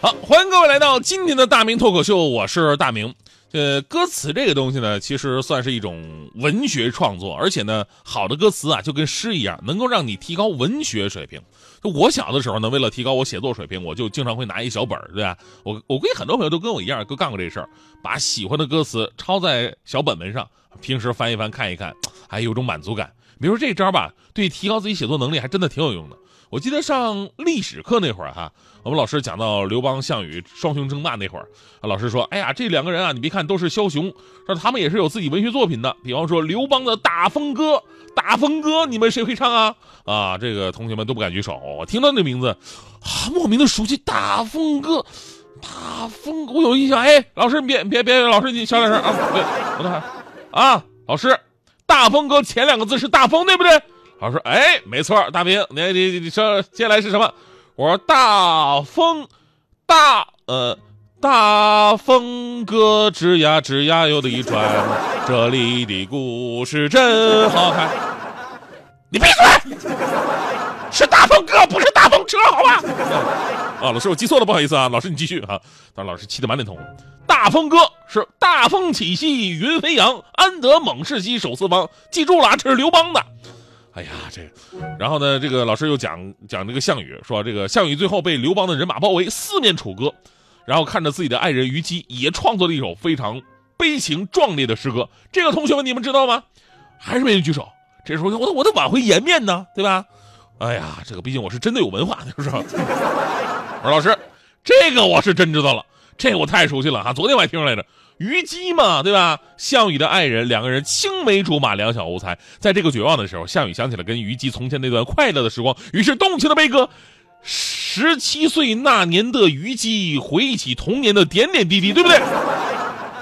好，欢迎各位来到今天的大明脱口秀，我是大明。呃，歌词这个东西呢，其实算是一种文学创作，而且呢，好的歌词啊，就跟诗一样，能够让你提高文学水平。就我小的时候呢，为了提高我写作水平，我就经常会拿一小本，对吧？我我估计很多朋友都跟我一样，都干过这事儿，把喜欢的歌词抄在小本本上，平时翻一翻看一看，还有种满足感。比如说这招吧，对提高自己写作能力还真的挺有用的。我记得上历史课那会儿哈，我们老师讲到刘邦、项羽双雄争霸那会儿，老师说：“哎呀，这两个人啊，你别看都是枭雄，但他们也是有自己文学作品的。比方说刘邦的《大风歌》，《大风歌》，你们谁会唱啊？啊，这个同学们都不敢举手。我听到那名字，啊，莫名的熟悉，《大风歌》，《大风》，我有印象。哎，老师，别别别，老师你小点声啊！对，我等啊，老师，《大风歌》前两个字是大风，对不对？老师说：“哎，没错，大明，你你你说接下来是什么？”我说：“大风，大呃，大风歌吱呀吱呀有的转，这里的故事真好看。”你闭嘴！是大风歌，不是大风车，好吧？啊，老师，我记错了，不好意思啊。老师，你继续啊。但老师气得满脸通红。大风歌是大风起兮云飞扬，安得猛士兮守四方。记住了，这是刘邦的。哎呀，这个，然后呢？这个老师又讲讲这个项羽，说这个项羽最后被刘邦的人马包围，四面楚歌，然后看着自己的爱人虞姬，也创作了一首非常悲情壮烈的诗歌。这个同学们，你们知道吗？还是没人举手。这时候我我得挽回颜面呢，对吧？哎呀，这个毕竟我是真的有文化，就是我说老师，这个我是真知道了，这我太熟悉了哈，昨天我还听来着。虞姬嘛，对吧？项羽的爱人，两个人青梅竹马，两小无猜。在这个绝望的时候，项羽想起了跟虞姬从前那段快乐的时光，于是动情的悲歌：十七岁那年的虞姬，回忆起童年的点点滴滴，对不对？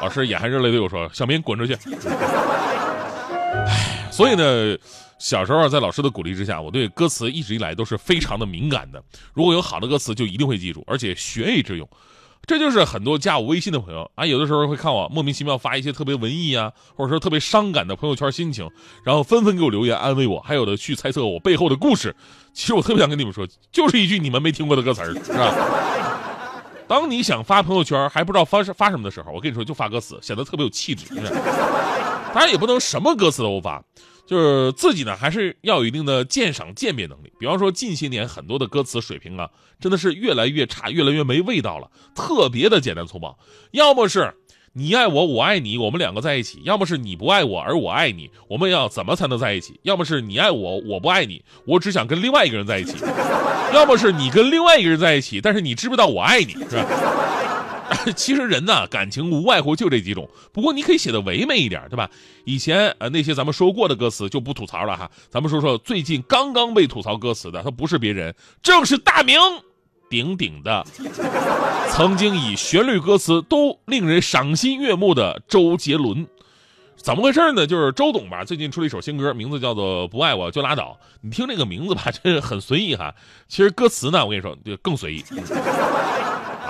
老师眼含热泪对我说：“小明，滚出去。”唉，所以呢，小时候在老师的鼓励之下，我对歌词一直以来都是非常的敏感的。如果有好的歌词，就一定会记住，而且学以致用。这就是很多加我微信的朋友啊，有的时候会看我莫名其妙发一些特别文艺啊，或者说特别伤感的朋友圈心情，然后纷纷给我留言安慰我，还有的去猜测我背后的故事。其实我特别想跟你们说，就是一句你们没听过的歌词儿，是吧？当你想发朋友圈还不知道发发什么的时候，我跟你说就发歌词，显得特别有气质。当然也不能什么歌词都发。就是自己呢，还是要有一定的鉴赏鉴别能力。比方说，近些年很多的歌词水平啊，真的是越来越差，越来越没味道了，特别的简单粗暴。要么是你爱我，我爱你，我们两个在一起；要么是你不爱我，而我爱你，我们要怎么才能在一起？要么是你爱我，我不爱你，我只想跟另外一个人在一起；要么是你跟另外一个人在一起，但是你知不知道我爱你，是吧？其实人呢，感情无外乎就这几种。不过你可以写的唯美一点，对吧？以前呃那些咱们说过的歌词就不吐槽了哈。咱们说说最近刚刚被吐槽歌词的，他不是别人，正是大名鼎鼎的，曾经以旋律歌词都令人赏心悦目的周杰伦。怎么回事呢？就是周董吧，最近出了一首新歌，名字叫做《不爱我就拉倒》。你听这个名字吧，真是很随意哈。其实歌词呢，我跟你说就更随意。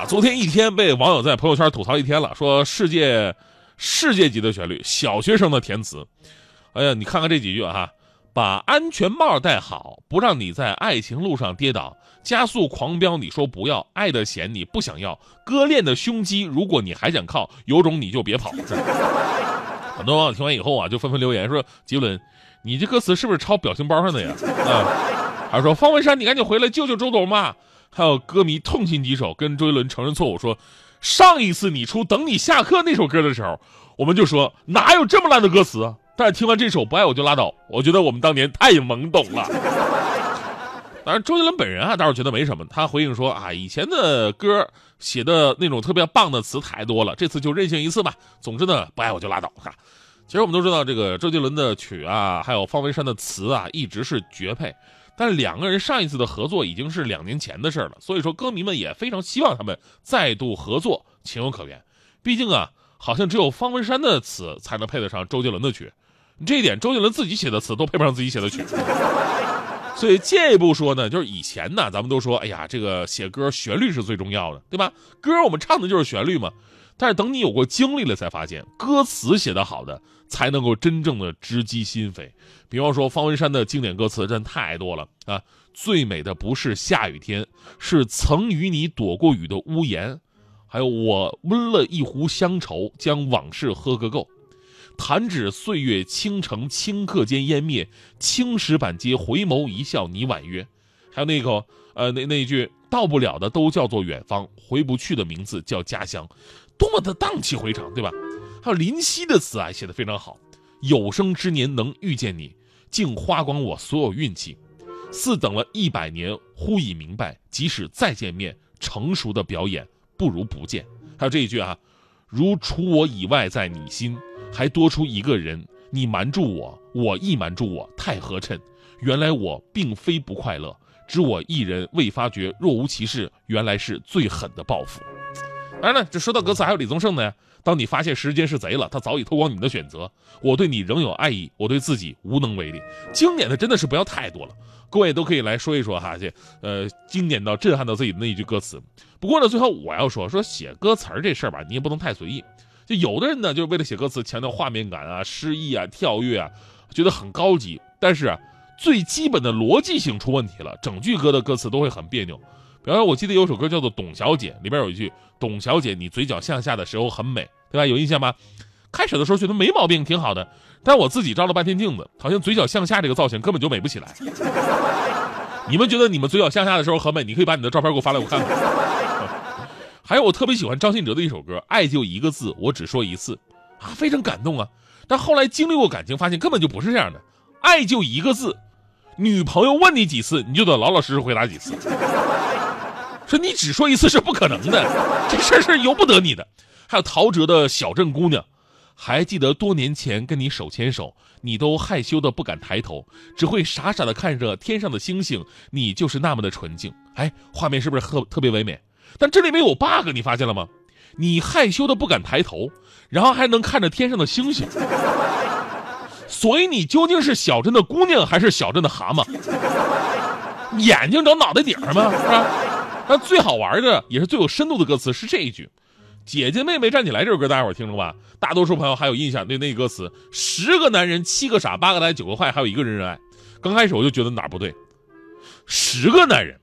昨天一天被网友在朋友圈吐槽一天了，说世界世界级的旋律，小学生的填词。哎呀，你看看这几句哈，把安全帽戴好，不让你在爱情路上跌倒，加速狂飙，你说不要，爱的险你不想要，割裂的胸肌，如果你还想靠，有种你就别跑。很多网友听完以后啊，就纷纷留言说：“杰伦，你这歌词是不是抄表情包上的呀？”啊，还说方文山，你赶紧回来救救周董嘛。还有歌迷痛心疾首，跟周杰伦承认错误，说上一次你出《等你下课》那首歌的时候，我们就说哪有这么烂的歌词？但是听完这首《不爱我就拉倒》，我觉得我们当年太懵懂了。当然，周杰伦本人啊倒是觉得没什么，他回应说啊，以前的歌写的那种特别棒的词太多了，这次就任性一次吧。总之呢，不爱我就拉倒。哈，其实我们都知道，这个周杰伦的曲啊，还有方文山的词啊，一直是绝配。但两个人上一次的合作已经是两年前的事了，所以说歌迷们也非常希望他们再度合作，情有可原。毕竟啊，好像只有方文山的词才能配得上周杰伦的曲，这一点周杰伦自己写的词都配不上自己写的曲。所以进一步说呢，就是以前呢，咱们都说，哎呀，这个写歌旋律是最重要的，对吧？歌我们唱的就是旋律嘛。但是等你有过经历了，才发现歌词写得好的才能够真正的直击心扉。比方说方文山的经典歌词真太多了啊！最美的不是下雨天，是曾与你躲过雨的屋檐。还有我温了一壶乡愁，将往事喝个够。弹指岁月倾城顷刻间湮灭，青石板街回眸一笑你婉约。还有那个呃那那句到不了的都叫做远方，回不去的名字叫家乡。多么的荡气回肠，对吧？还有林夕的词啊，写的非常好。有生之年能遇见你，竟花光我所有运气。似等了一百年，忽已明白，即使再见面，成熟的表演不如不见。还有这一句啊，如除我以外在你心，还多出一个人，你瞒住我，我亦瞒住我，太合衬。原来我并非不快乐，只我一人未发觉，若无其事，原来是最狠的报复。当然了，这说到歌词，还有李宗盛呢。当你发现时间是贼了，他早已偷光你的选择。我对你仍有爱意，我对自己无能为力。经典的真的是不要太多了，各位都可以来说一说哈。这呃，经典到震撼到自己的那一句歌词。不过呢，最后我要说说写歌词这事儿吧，你也不能太随意。就有的人呢，就是为了写歌词，强调画面感啊、诗意啊、跳跃啊，觉得很高级。但是啊，最基本的逻辑性出问题了，整句歌的歌词都会很别扭。然后，我记得有首歌叫做《董小姐》，里边有一句：“董小姐，你嘴角向下的时候很美，对吧？”有印象吗？开始的时候觉得没毛病，挺好的。但我自己照了半天镜子，好像嘴角向下这个造型根本就美不起来。你们觉得你们嘴角向下的时候很美？你可以把你的照片给我发来，我看看。还有，我特别喜欢张信哲的一首歌《爱就一个字，我只说一次》，啊，非常感动啊。但后来经历过感情，发现根本就不是这样的。爱就一个字，女朋友问你几次，你就得老老实实回答几次。说你只说一次是不可能的，这事儿是由不得你的。还有陶喆的小镇姑娘，还记得多年前跟你手牵手，你都害羞的不敢抬头，只会傻傻的看着天上的星星，你就是那么的纯净。哎，画面是不是特特别唯美？但这里面有 bug，你发现了吗？你害羞的不敢抬头，然后还能看着天上的星星，所以你究竟是小镇的姑娘还是小镇的蛤蟆？眼睛长脑袋顶上吗？是吧？那最好玩的也是最有深度的歌词是这一句：“姐姐妹妹站起来。”这首歌大家伙听了吧？大多数朋友还有印象，对那歌词：“十个男人，七个傻，八个呆，九个坏，还有一个人人爱。”刚开始我就觉得哪不对，十个男人，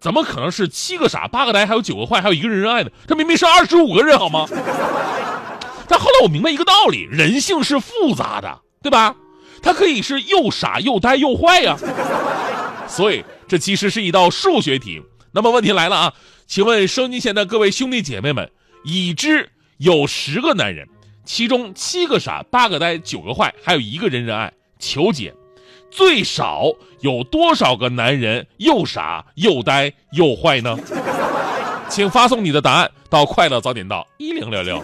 怎么可能是七个傻，八个呆，还有九个坏，还有一个人人爱呢？这明明是二十五个人好吗？但后来我明白一个道理：人性是复杂的，对吧？他可以是又傻又呆又坏呀。所以这其实是一道数学题。那么问题来了啊，请问收音机前的各位兄弟姐妹们，已知有十个男人，其中七个傻，八个呆，九个坏，还有一个人人爱，求解。最少有多少个男人又傻又呆又坏呢？请发送你的答案到快乐早点到一零六六。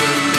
不